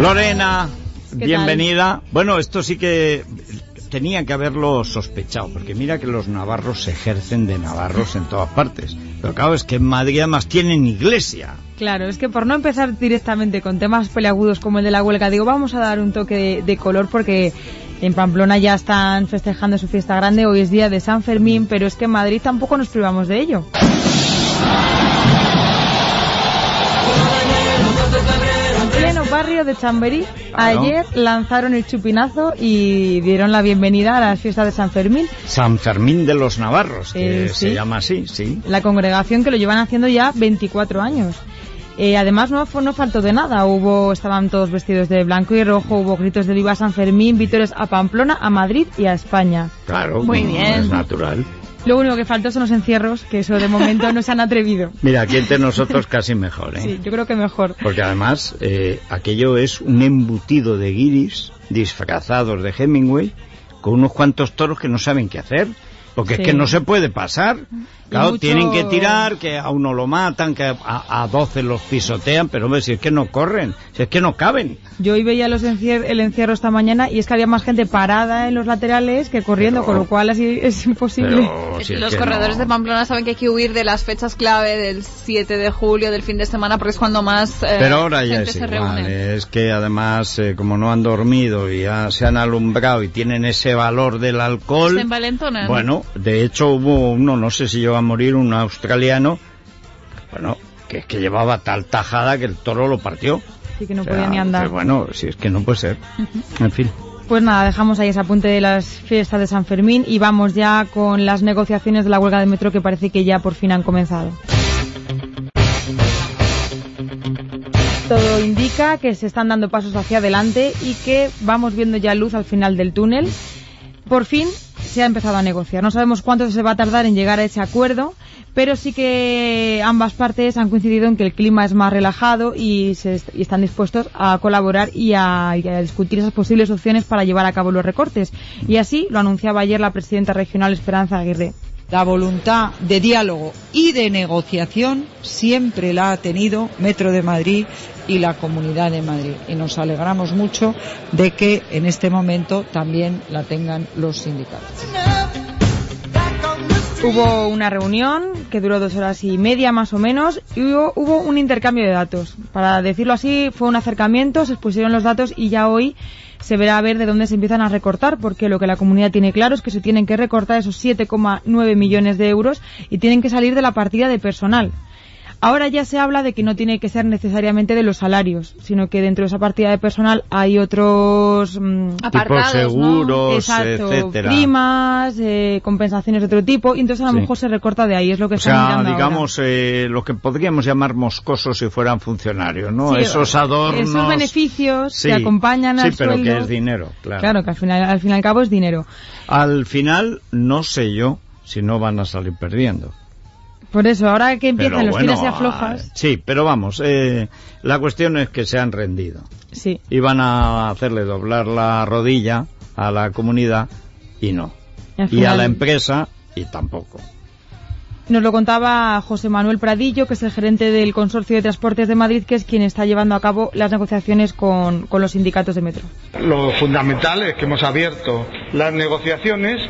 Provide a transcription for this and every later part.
Lorena, ¿Qué bienvenida. Bueno, esto sí que tenía que haberlo sospechado, porque mira que los navarros se ejercen de navarros en todas partes. Pero claro, es que en Madrid además tienen iglesia. Claro, es que por no empezar directamente con temas peleagudos como el de la huelga, digo, vamos a dar un toque de, de color porque en Pamplona ya están festejando su fiesta grande, hoy es día de San Fermín, pero es que en Madrid tampoco nos privamos de ello. Barrio de Chamberí, Claro. ayer lanzaron el chupinazo y dieron la bienvenida a las fiestas de San Fermín. San Fermín de los Navarros, que Eh, se sí. llama así, sí. la congregación que lo llevan haciendo ya 24 años. Eh, además no, faltó de nada, hubo estaban todos vestidos de blanco y rojo, hubo gritos de viva San Fermín, vítores a Pamplona, a Madrid y a España. Claro, Muy bien. es natural. Lo único que faltó son los encierros, que eso de momento no se han atrevido. Mira, aquí entre nosotros casi mejor, ¿eh? Sí, yo creo que mejor. Porque además eh, aquello es un embutido de guiris disfrazados de Hemingway con unos cuantos toros que no saben qué hacer. Porque Sí. es que no se puede pasar. Claro, mucho- tienen que tirar, que a uno lo matan, que a, a 12 los pisotean, pero hombre, si es que no corren, si es que no caben. Yo hoy veía los encier- el encierro esta mañana y es que había más gente parada en los laterales que corriendo, Pero- con lo cual así es imposible. Pero si es Los corredores no. de Pamplona saben que hay que huir de las fechas clave del 7 de julio, del fin de semana, porque es cuando más eh, Pero ahora ya gente es se igual, reúne. es que además eh, como no han dormido y ya se han alumbrado y tienen ese valor del alcohol, Se envalentonan. Bueno, de hecho hubo uno, no sé si llegó a morir, un australiano, bueno, que es que llevaba tal tajada que el toro lo partió. Así que no O sea, podía ni andar. que bueno, si es que no puede ser. En fin. Pues nada, dejamos ahí ese apunte de las fiestas de San Fermín y vamos ya con las negociaciones de la huelga de metro que parece que ya por fin han comenzado. Todo indica que se están dando pasos hacia adelante y que vamos viendo ya luz al final del túnel. Por fin se ha empezado a negociar. No sabemos cuánto se va a tardar en llegar a ese acuerdo, pero sí que ambas partes han coincidido en que el clima es más relajado y, se y están dispuestos a colaborar y a discutir esas posibles opciones para llevar a cabo los recortes. Y así lo anunciaba ayer la presidenta regional Esperanza Aguirre. La voluntad de diálogo y de negociación siempre la ha tenido Metro de Madrid y la Comunidad de Madrid. Y nos alegramos mucho de que en este momento también la tengan los sindicatos. Hubo una reunión que duró dos horas y media más o menos y hubo, hubo un intercambio de datos. Para decirlo así, fue un acercamiento, se expusieron los datos y ya hoy se verá a ver de dónde se empiezan a recortar, porque lo que la comunidad tiene claro es que se tienen que recortar esos 7,9 millones de euros y tienen que salir de la partida de personal. Ahora ya se habla de que no tiene que ser necesariamente de los salarios, sino que dentro de esa partida de personal hay otros mm, Apartados, seguros, Exacto, etcétera. primas, eh, compensaciones de otro tipo, y entonces a lo Sí. mejor se recorta de ahí, es lo que O están sea, mirando ahora. digamos, eh, lo que podríamos llamar moscosos si fueran funcionarios, ¿no? Sí, esos adornos. Esos beneficios Sí, que acompañan sí, al pero sueldo. que es dinero, claro. Claro, que al final, al fin y al cabo es dinero. Al final, no sé yo si no van a salir perdiendo. Por eso, ahora que empiezan Pero los bueno, tiras y aflojas, Sí, pero vamos, eh, la cuestión es que se han rendido. sí. Iban a hacerle doblar la rodilla a la comunidad y no. al Y a la empresa y tampoco. Nos lo contaba José Manuel Pradillo, que es el gerente del Consorcio de Transportes de Madrid, que es quien está llevando a cabo las negociaciones con, con los sindicatos de metro. Lo fundamental es que hemos abierto las negociaciones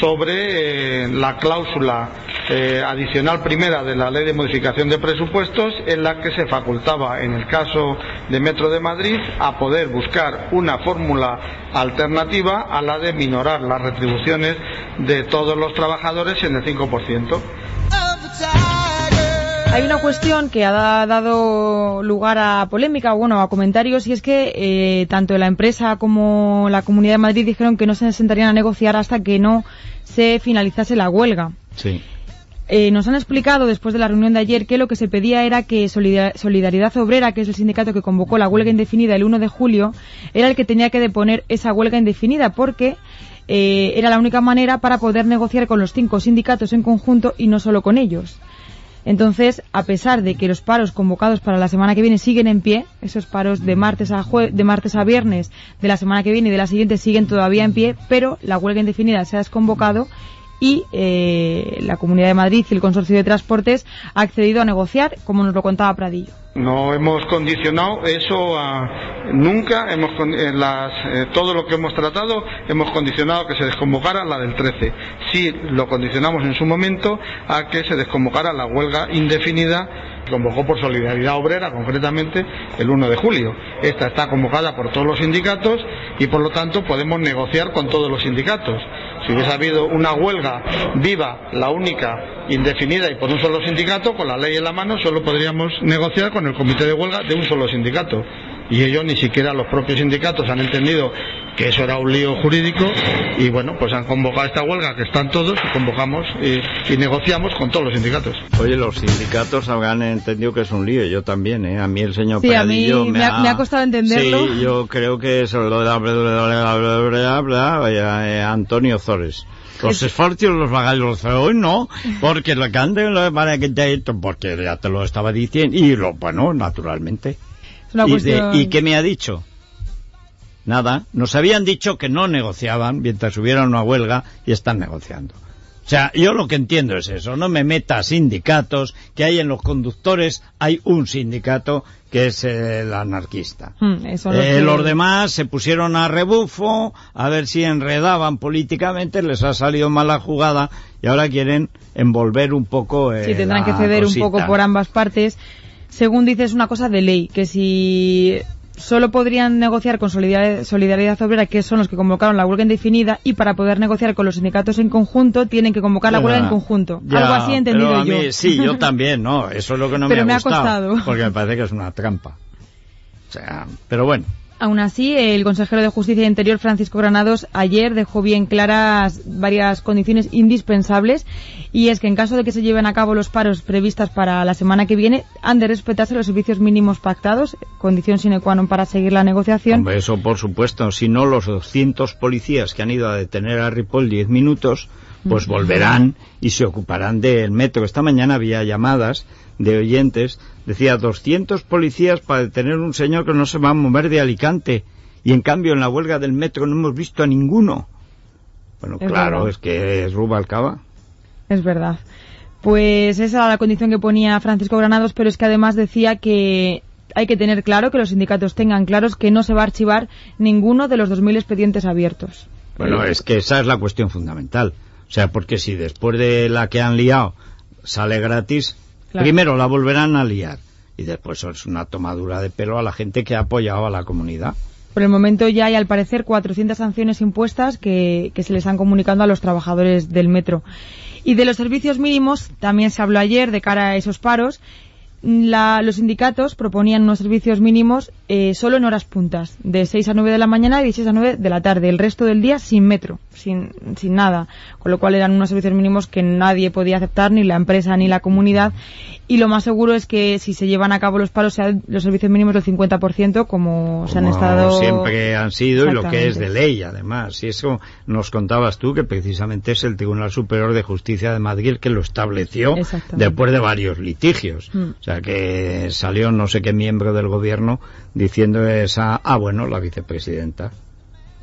sobre eh, la cláusula eh, adicional primera de la Ley de Modificación de Presupuestos en la que se facultaba, en el caso de Metro de Madrid, a poder buscar una fórmula alternativa a la de minorar las retribuciones de todos los trabajadores en el 5%. Hay una cuestión que ha da- dado lugar a polémica, bueno, a comentarios, y es que eh, tanto la empresa como la Comunidad de Madrid dijeron que no se sentarían a negociar hasta que no se finalizase la huelga. Sí. Eh, nos han explicado después de la reunión de ayer que lo que se pedía era que Solida- Solidaridad Obrera, que es el sindicato que convocó la huelga indefinida el 1 de julio, era el que tenía que deponer esa huelga indefinida porque eh, era la única manera para poder negociar con los cinco sindicatos en conjunto y no solo con ellos. Entonces, a pesar de que los paros convocados para la semana que viene siguen en pie, esos paros de martes a jue- de martes a viernes de la semana que viene y de la siguiente siguen todavía en pie, pero la huelga indefinida se ha desconvocado y eh, la Comunidad de Madrid y el Consorcio de Transportes ha accedido a negociar, como nos lo contaba Pradillo. No hemos condicionado eso nunca, hemos en las, eh, todo lo que hemos tratado hemos condicionado que se desconvocara la del 13. Sí lo condicionamos en su momento a que se desconvocara la huelga indefinida que convocó por Solidaridad Obrera, concretamente el 1 de julio. Esta está convocada por todos los sindicatos y por lo tanto podemos negociar con todos los sindicatos. Si hubiese habido una huelga viva, la única, indefinida y por un solo sindicato, con la ley en la mano solo podríamos negociar con el comité de huelga de un solo sindicato. Y ellos ni siquiera los propios sindicatos han entendido que eso era un lío jurídico y bueno, pues han convocado esta huelga que están todos y convocamos y, y negociamos con todos los sindicatos. Oye, los sindicatos habrán entendido que es un lío, yo también, ¿eh? A mí el señor Sí, a mí Pradillo me ha- me ha costado entenderlo. Sí, yo creo que es lo de la- bla, bla, bla, bla, bla, bla, bla, eh, Antonio Zores. Los esfuerzos los los hoy no, porque lo que anden lo van a quitar esto, porque ya te lo estaba diciendo, y lo, bueno, naturalmente. Es una ¿Y, de- cuestión... ¿Y qué me ha dicho? Nada, nos habían dicho que no negociaban mientras hubiera una huelga y están negociando. O sea, yo lo que entiendo es eso, no me meta a sindicatos, que hay en los conductores, hay un sindicato que es el anarquista. Hmm, eso Eh. Los demás se pusieron a rebufo, a ver si enredaban políticamente, les ha salido mala jugada y ahora quieren envolver un poco. eh, Sí, tendrán que ceder un poco por ambas partes. Según dices, es una cosa de ley, que si solo podrían negociar con Solidaridad, Solidaridad Obrera, que son los que convocaron la huelga indefinida, y para poder negociar con los sindicatos en conjunto, tienen que convocar la huelga en conjunto. ya, Algo así he entendido pero a yo. sí, yo también, ¿no? Eso es lo que no Pero me me ha ha costado. Porque me parece que es una trampa. O sea, pero bueno. Aún así, el consejero de Justicia e Interior, Francisco Granados, ayer dejó bien claras varias condiciones indispensables y es que en caso de que se lleven a cabo los paros previstas para la semana que viene, han de respetarse los servicios mínimos pactados, condición sine qua non para seguir la negociación. Hombre, eso por supuesto. Si no, los 200 policías que han ido a detener a Ripoll 10 minutos, pues volverán y se ocuparán del metro. Esta mañana había llamadas de oyentes, decía 200 policías para detener un señor que no se va a mover de Alicante. Y en cambio en la huelga del metro no hemos visto a ninguno. Bueno, Es claro, verdad. es que es Rubalcaba. Es verdad. Pues esa era la condición que ponía Francisco Granados, pero es que además decía que hay que tener claro, que los sindicatos tengan claros que no se va a archivar ninguno de los 2.000 expedientes abiertos. Bueno, es que esa es la cuestión fundamental. O sea, porque si después de la que han liado sale gratis, Claro. primero la volverán a liar y después es una tomadura de pelo a la gente que ha apoyado a la comunidad. Por el momento ya hay al parecer 400 sanciones impuestas que, que se les han comunicado a los trabajadores del metro. Y de los servicios mínimos también se habló ayer de cara a esos paros. La- los sindicatos proponían unos servicios mínimos eh, solo en horas puntas, de 6 a 9 de la mañana y de 6 a 9 de la tarde. El resto del día sin metro, sin, sin nada. Con lo cual eran unos servicios mínimos que nadie podía aceptar, ni la empresa ni la comunidad. Y lo más seguro es que si se llevan a cabo los paros sean los servicios mínimos del 50%, como, se han Como estado. siempre han sido y lo que es de ley además. Y eso nos contabas tú que precisamente es el Tribunal Superior de Justicia de Madrid que lo estableció después de varios litigios. Mm. O sea que salió no sé qué miembro del gobierno diciendo esa, ah bueno, la vicepresidenta.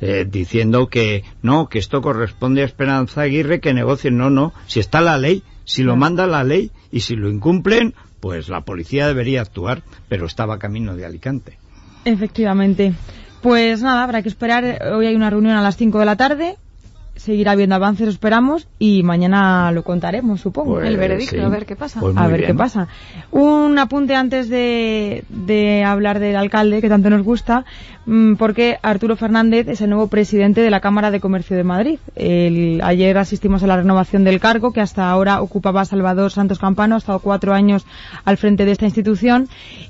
eh, diciendo que no, que esto corresponde a Esperanza Aguirre que negocien. No, no, si está la ley, si lo manda la ley y si lo incumplen, pues la policía debería actuar, pero estaba camino de Alicante. Efectivamente. Pues nada, habrá que esperar. Hoy hay una reunión a las 5 de la tarde. Seguirá habiendo avances, esperamos, y mañana lo contaremos, supongo. Pues, El veredicto, sí. a ver qué pasa. Pues a ver bien. qué pasa. Un apunte antes de, de hablar del alcalde, que tanto nos gusta, mm, porque Arturo Fernández es el nuevo presidente de la Cámara de Comercio de Madrid. El- ayer asistimos a la renovación del cargo, que hasta ahora ocupaba Salvador Santos Campano, ha estado cuatro años al frente de esta institución,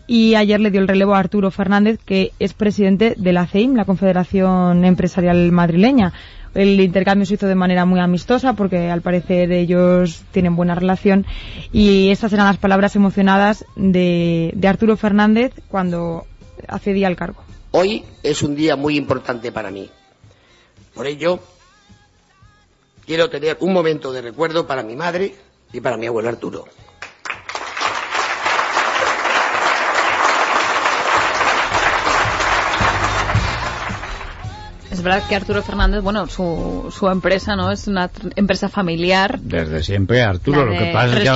y ayer le dio el relevo a Arturo Fernández, que es presidente de la CEIM, la Confederación Empresarial Madrileña. El intercambio se hizo de manera muy amistosa porque al parecer ellos tienen buena relación y estas eran las palabras emocionadas de, Arturo Fernández cuando accedía al cargo. Hoy es un día muy importante para mí. Por ello, quiero tener un momento de recuerdo para mi madre y para mi abuelo Arturo. Es verdad que Arturo Fernández, bueno, su, su empresa, ¿no? Es una empresa familiar. Desde siempre, Arturo. Lo que pasa es que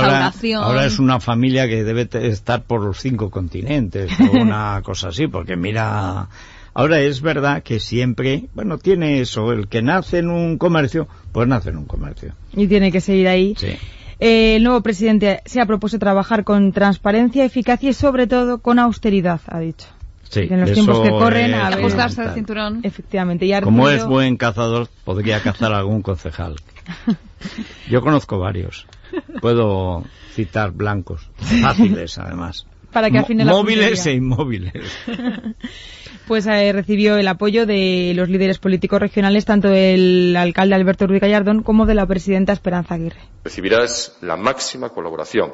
ahora, es una familia que debe estar por los cinco continentes o una cosa así, porque mira, ahora es verdad que siempre, bueno, tiene eso, el que nace en un comercio, pues nace en un comercio. Y tiene que seguir ahí. Sí. Eh, el nuevo presidente se ha propuesto trabajar con transparencia, eficacia y sobre todo con austeridad, ha dicho. Sí, En los tiempos que corren, a. Ajustarse el cinturón. Efectivamente. Y Arturo, Como es buen cazador, podría cazar a algún concejal. Yo conozco varios. Puedo citar blancos, fáciles además. Para que afine la Móviles puntería. e inmóviles. pues eh, recibió el apoyo de los líderes políticos regionales, tanto del alcalde Alberto Ruiz Gallardón como de la presidenta Esperanza Aguirre. Recibirás la máxima colaboración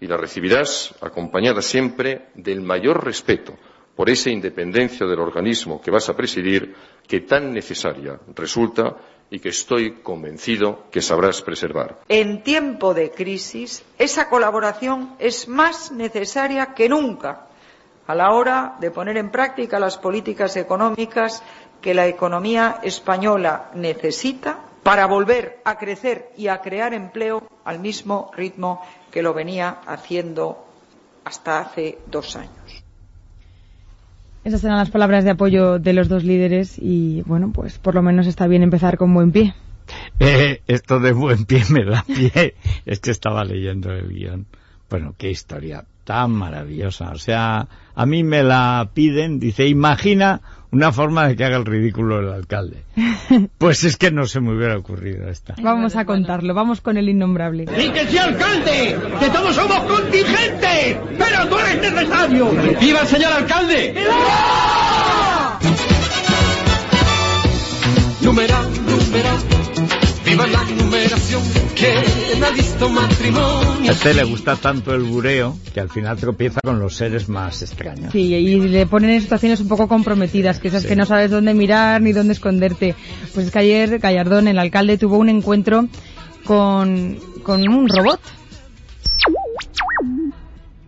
y la recibirás acompañada siempre del mayor respeto por esa independencia del organismo que vas a presidir que tan necesaria resulta y que estoy convencido que sabrás preservar. En tiempo de crisis, esa colaboración es más necesaria que nunca a la hora de poner en práctica las políticas económicas que la economía española necesita para volver a crecer y a crear empleo al mismo ritmo que lo venía haciendo hasta hace dos años. Esas eran las palabras de apoyo de los dos líderes y bueno, pues por lo menos está bien empezar con buen pie. Eh, esto de buen pie me da pie. Es que estaba leyendo el guion. Bueno, qué historia tan maravillosa. O sea, a mí me la piden, dice, imagina una forma de que haga el ridículo el alcalde. Pues es que no se me hubiera ocurrido esta. Vamos a contarlo, vamos con el innombrable. ¡Y que sea alcalde! ¡Que todos somos contingentes! ¡Pero tú eres necesario! ¡Viva el señor alcalde! Viva la numeración, ¿quién ha visto matrimonio? A este le gusta tanto el bureo que al final tropieza con los seres más extraños. Sí, y le ponen en situaciones un poco comprometidas, que esas Sí. que no sabes dónde mirar ni dónde esconderte. Pues es que ayer Gallardón, el alcalde, tuvo un encuentro con, con un robot.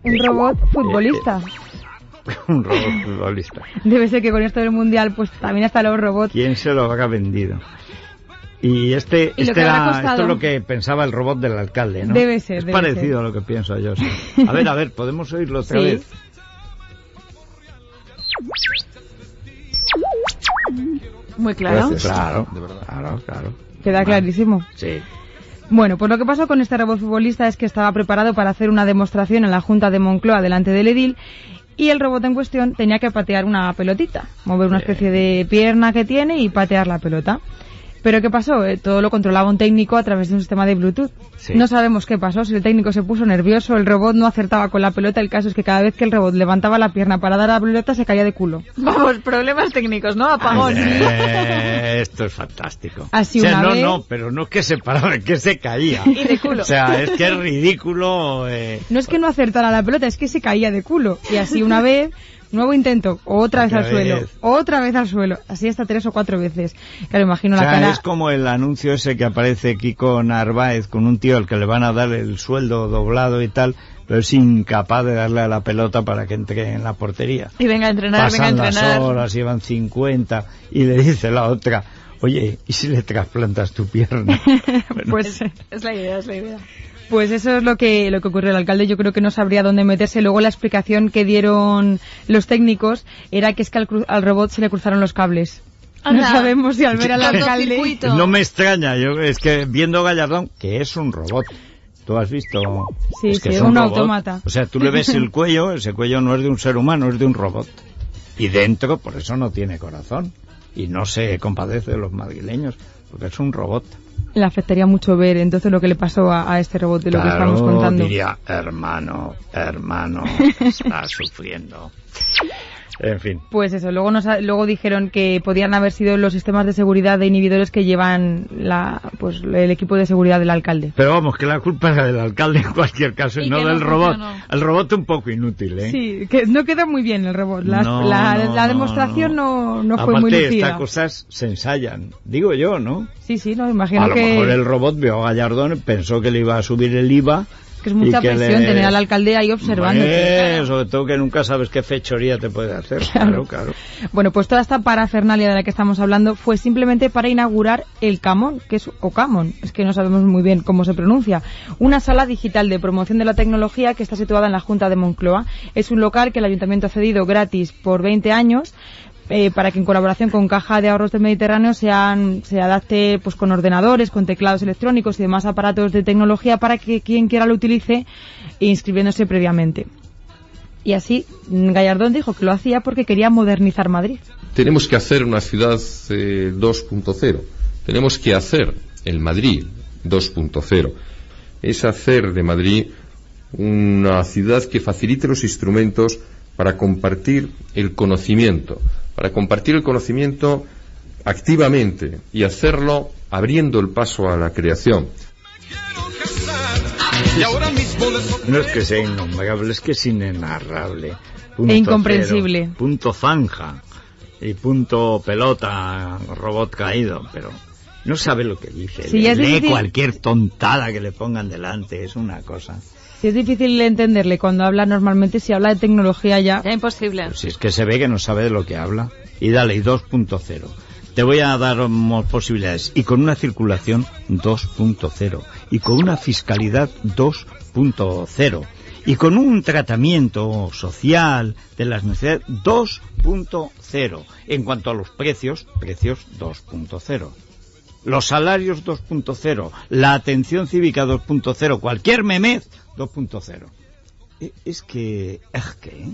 Un robot futbolista. Un robot futbolista. Debe ser que con esto del mundial, pues también hasta los robots. ¿Quién se lo habrá vendido? Y este, ¿Y lo este era, esto es lo que pensaba el robot del alcalde, ¿no? Debe ser, Es debe parecido ser. a lo que pienso yo. sí. A ver, a ver, ¿podemos oírlo otra Sí. vez? Muy claro. Claro, claro, claro. Queda clarísimo. Sí. Bueno, pues lo que pasó con este robot futbolista es que estaba preparado para hacer una demostración en la Junta de Moncloa delante del edil y el robot en cuestión tenía que patear una pelotita, mover una especie de pierna que tiene y patear la pelota. Pero ¿qué pasó? Eh, todo lo controlaba un técnico a través de un sistema de Bluetooth. Sí. No sabemos qué pasó, si el técnico se puso nervioso, el robot no acertaba con la pelota, el caso es que cada vez que el robot levantaba la pierna para dar a la pelota se caía de culo. Vamos, problemas técnicos, ¿no? Apagón. Eh, esto es fantástico. Así o sea, una no, vez- no, pero no es que se paraba, es que se caía. Y de culo. O sea, es que es ridículo. eh, No es que no acertara la pelota, es que se caía de culo. Y así una vez, nuevo intento, otra vez Otra al suelo, vez. otra vez al suelo. Así hasta tres o cuatro veces. Claro, imagino O la sea, cara. es como el anuncio ese que aparece Kiko Narváez con un tío al que le van a dar el sueldo doblado y tal, pero es incapaz de darle a la pelota para que entre en la portería. Y venga a entrenar, venga a Pasan las entrenar. horas, llevan 50 y le dice la otra, oye, ¿y si le trasplantas tu pierna? Bueno, Pues, Es la idea, es la idea. Pues eso es lo que, lo que ocurrió. El alcalde yo creo que no sabría dónde meterse. Luego la explicación que dieron los técnicos era que es que al, cru- al robot se le cruzaron los cables. No sabemos si al ver al alcalde... No me extraña, yo es que viendo Gallardón, que es un robot. ¿Tú has visto? Sí, es que sí, es un robot. autómata. O sea, tú le ves el cuello, ese cuello no es de un ser humano, es de un robot. Y dentro, por eso no tiene corazón. Y no se compadece de los madrileños, porque es un robot. Le afectaría mucho ver entonces lo que le pasó a, a este robot de lo que estamos contando. diría, hermano, hermano, está sufriendo. En fin. Pues eso, luego nos luego dijeron que podían haber sido los sistemas de seguridad de inhibidores que llevan la, pues el equipo de seguridad del alcalde. Pero vamos, que la culpa era del alcalde en cualquier caso y, Y no que no del robot. El robot un poco inútil, ¿eh? Sí, que no queda muy bien el robot. La, No, la- no, la demostración no, no, fue Aparte, muy estas lucida. cosas se ensayan. Digo yo, ¿no? Sí, sí, no, imagino a lo que, mejor el robot vio a Gallardón, pensó que le iba a subir el IVA. Que es mucha que presión le- tener al alcalde ahí observando. Eh, sobre todo que nunca sabes qué fechoría te puede hacer. Claro, claro. Bueno, pues toda esta parafernalia de la que estamos hablando fue simplemente para inaugurar el Camón, que es o Camon, es que no sabemos muy bien cómo se pronuncia, una sala digital de promoción de la tecnología que está situada en la Junta de Moncloa. Es un local que el Ayuntamiento ha cedido gratis por 20 años eh, para que en colaboración con Caja de Ahorros del Mediterráneo se adapte pues con ordenadores, con teclados electrónicos y demás aparatos de tecnología para que quien quiera lo utilice inscribiéndose previamente. Y así Gallardón dijo que lo hacía porque quería modernizar Madrid. Tenemos que hacer una ciudad eh, 2.0. Tenemos que hacer el Madrid 2.0. Es hacer de Madrid una ciudad que facilite los instrumentos para compartir el conocimiento, para compartir el conocimiento activamente y hacerlo abriendo el paso a la creación. No es que sea innombrable, es que es inenarrable. E incomprensible. cero, punto zanja y punto pelota, robot caído, pero no sabe lo que dice. Sí, Le- lee cualquier tontada que le pongan delante, es una cosa. Si es difícil entenderle cuando habla normalmente, si habla de tecnología ya... Ya imposible. Si es que se ve que no sabe de lo que habla. Y dale, y 2.0. Te voy a dar más posibilidades. Y con una circulación 2.0. Y con una fiscalidad 2.0. Y con un tratamiento social de las necesidades 2.0. En cuanto a los precios, precios 2.0. Los salarios 2.0. La atención cívica 2.0. Cualquier memez 2.0. E- Es que... Es que...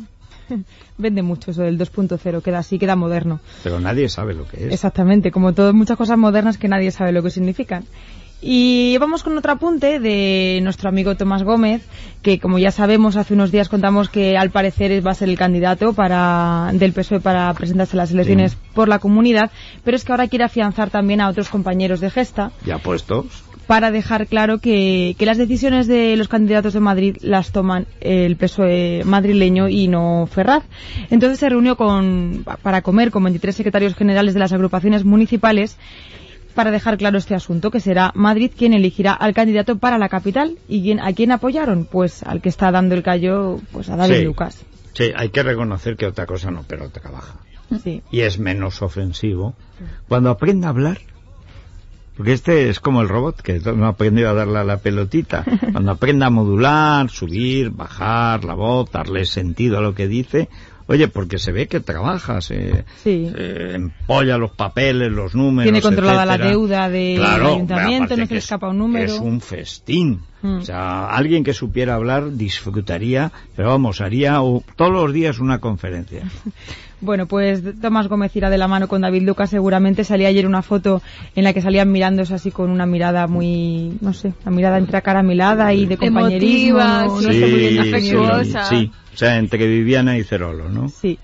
Vende mucho eso del 2.0, queda así, queda moderno. Pero nadie sabe lo que es. Exactamente, como todas muchas cosas modernas que nadie sabe lo que significan. Y vamos con otro apunte de nuestro amigo Tomás Gómez, que como ya sabemos, hace unos días contamos que al parecer va a ser el candidato para, del PSOE para presentarse a las elecciones Sí. por la comunidad, pero es que ahora quiere afianzar también a otros compañeros de gesta Ya puestos. para dejar claro que, que las decisiones de los candidatos de Madrid las toman el PSOE madrileño y no Ferraz. Entonces se reunió con, para comer con 23 secretarios generales de las agrupaciones municipales para dejar claro este asunto, que será Madrid quien elegirá al candidato para la capital. ¿Y quién, a quién apoyaron? Pues al que está dando el callo, pues a David Sí. Lucas. Sí, hay que reconocer que otra cosa no, pero trabaja. Sí. Y es menos ofensivo. Cuando aprenda a hablar, porque este es como el robot, que no ha aprendido a darle a la pelotita. Cuando aprenda a modular, subir, bajar la voz, darle sentido a lo que dice, oye, porque se ve que trabaja, se, Sí. se empolla los papeles, los números. Tiene controlada la deuda del Claro, ayuntamiento, no se le es- escapa un número. Es un festín. Mm. O sea, alguien que supiera hablar disfrutaría, pero vamos, haría o- todos los días una conferencia. Bueno, pues Tomás Gómez irá de la mano con David Lucas. Seguramente salía ayer una foto en la que salían mirándose así con una mirada muy, no sé, una mirada entre acaramelada y de compañerismo. Emotiva, no, no sí, sé muy bien sí, sí, o sea, entre Viviana y Cerolo, ¿no? Sí.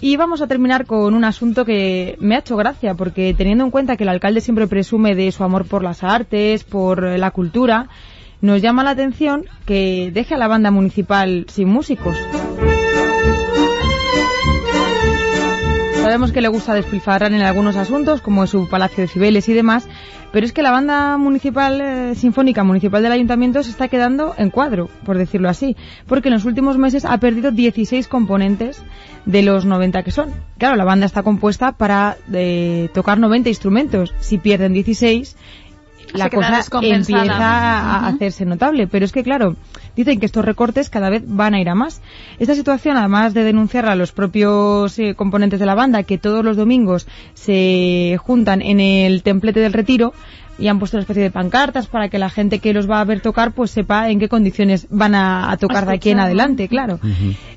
Y vamos a terminar con un asunto que me ha hecho gracia, porque teniendo en cuenta que el alcalde siempre presume de su amor por las artes, por la cultura, nos llama la atención que deje a la banda municipal sin músicos. Sabemos que le gusta despilfarrar en algunos asuntos, como es su Palacio de Cibeles y demás, pero es que la banda municipal, eh, sinfónica municipal del ayuntamiento se está quedando en cuadro, por decirlo así, porque en los últimos meses ha perdido 16 componentes de los 90 que son. Claro, la banda está compuesta para eh, tocar 90 instrumentos. Si pierden 16, la cosa empieza a hacerse notable. Pero es que, claro, dicen que estos recortes cada vez van a ir a más. Esta situación, además de denunciar a los propios eh, componentes de la banda, que todos los domingos se juntan en el templete del retiro, y han puesto una especie de pancartas para que la gente que los va a ver tocar pues sepa en qué condiciones van a, a tocar de aquí en adelante, claro.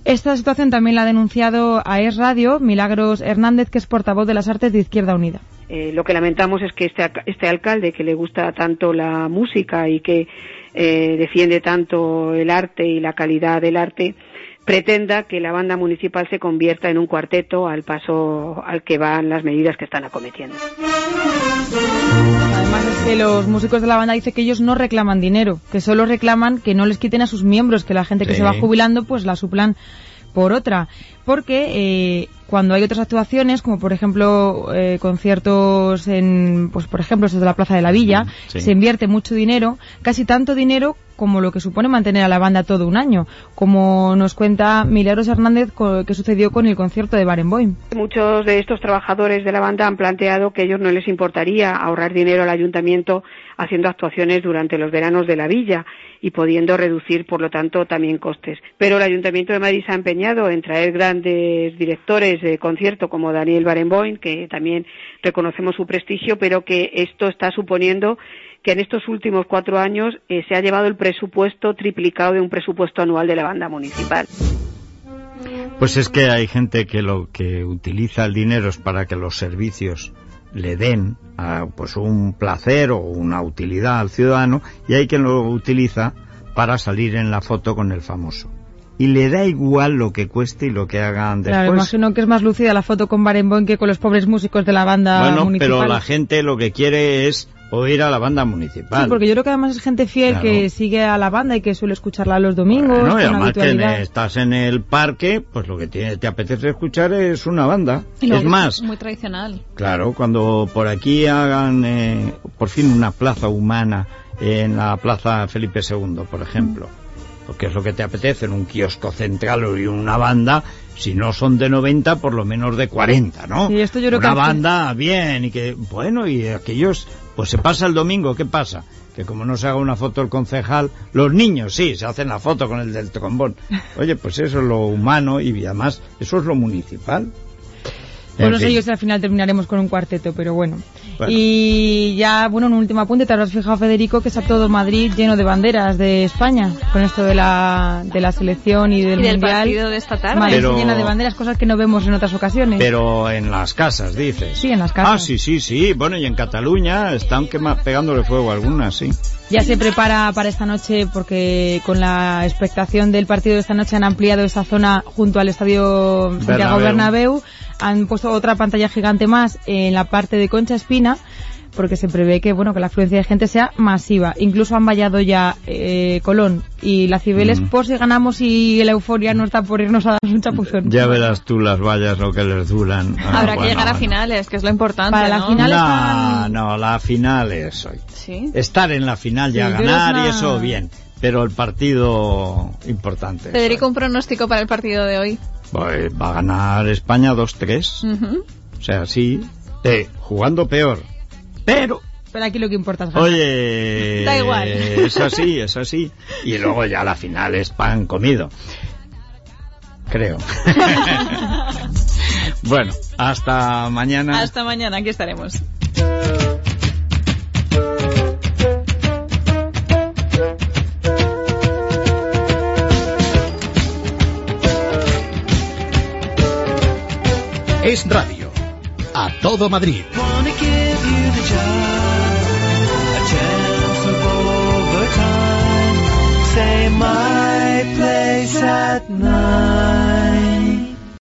Esta situación también la ha denunciado a Es Radio Milagros Hernández, que es portavoz de las artes de Izquierda Unida. Eh, lo que lamentamos es que este, este alcalde, que le gusta tanto la música y que eh, defiende tanto el arte y la calidad del arte, pretenda que la banda municipal se convierta en un cuarteto al paso al que van las medidas que están acometiendo. Que los músicos de la banda dicen que ellos no reclaman dinero, que solo reclaman que no les quiten a sus miembros, que la gente que Sí. se va jubilando pues la suplan por otra. Porque eh, cuando hay otras actuaciones, como por ejemplo eh, conciertos en, pues por ejemplo, estos de la Plaza de la Villa, Sí. se invierte mucho dinero, casi tanto dinero como lo que supone mantener a la banda todo un año, como nos cuenta Milagros Hernández que sucedió con el concierto de Barenboim. Muchos de estos trabajadores de la banda han planteado que a ellos no les importaría ahorrar dinero al ayuntamiento haciendo actuaciones durante los veranos de la villa y pudiendo reducir, por lo tanto, también costes. Pero el Ayuntamiento de Madrid se ha empeñado en traer grandes directores de concierto como Daniel Barenboim, que también reconocemos su prestigio, pero que esto está suponiendo que en estos últimos cuatro años eh, se ha llevado el presupuesto triplicado de un presupuesto anual de la banda municipal. Pues es que hay gente que lo que utiliza el dinero es para que los servicios le den ah, pues un placer o una utilidad al ciudadano y hay quien lo utiliza para salir en la foto con el famoso. Y le da igual lo que cueste y lo que hagan Claro, después. imagino que es más lucida la foto con Barenboim que con los pobres músicos de la banda bueno, municipal. pero la gente lo que quiere es oír a la banda municipal. Sí, porque yo creo que además es gente fiel Claro. que sigue a la banda y que suele escucharla los domingos Bueno, y además que estás en el parque, pues lo que te, te apetece escuchar es una banda. Y Es más, Muy tradicional. Claro, cuando por aquí hagan eh, por fin una plaza humana en la plaza Felipe II, por ejemplo, porque es lo que te apetece en un kiosco central y una banda, si no son de 90, por lo menos de 40, ¿no? Sí, esto yo creo una que banda bien y que, bueno, y aquellos, pues se pasa el domingo, ¿qué pasa? Que como no se haga una foto el concejal, los niños sí, se hacen la foto con el del trombón. Oye, pues eso es lo humano y además eso es lo municipal. Pues no sé yo si al final terminaremos con un cuarteto, pero bueno. Bueno. Y ya, bueno, un último apunte, te habrás fijado, Federico, que está todo Madrid lleno de banderas de España, con esto de la, de la selección y del Y del Mundial. partido de esta tarde. Madrid Pero- llena de banderas, cosas que no vemos en otras ocasiones. Pero en las casas, dices. Sí, en las casas. Ah, sí, sí, sí. Bueno, y en Cataluña están quema- pegándole fuego algunas, sí. Ya se prepara para esta noche porque con la expectación del partido de esta noche han ampliado esa zona junto al estadio Santiago Bernabéu. Bernabéu. Han puesto otra pantalla gigante más en la parte de Concha Espina porque se prevé que bueno que la afluencia de gente sea masiva. Incluso han vallado ya eh, Colón y la Cibeles Mm. por si ganamos y la euforia no está por irnos a dar un chapuzón. Ya verás tú las vallas lo que les duran. Ah, Habrá que bueno, llegar a bueno. finales, que es lo importante. Para la ¿no? final No, están- no, la final es hoy. Sí. Estar en la final ya Sí, ganar es una- y eso bien. Pero el partido importante. Federico, un pronóstico para el partido de hoy. Pues va a ganar España 2-3. Ujú. O sea, sí. eh, jugando peor. Pero Pero aquí lo que importa es ganar. Oye, Da igual. es así, es así. Y luego ya la final es pan comido. Creo. bueno, hasta mañana. Hasta mañana, aquí estaremos. Es radio. A todo Madrid. Say my place at nine.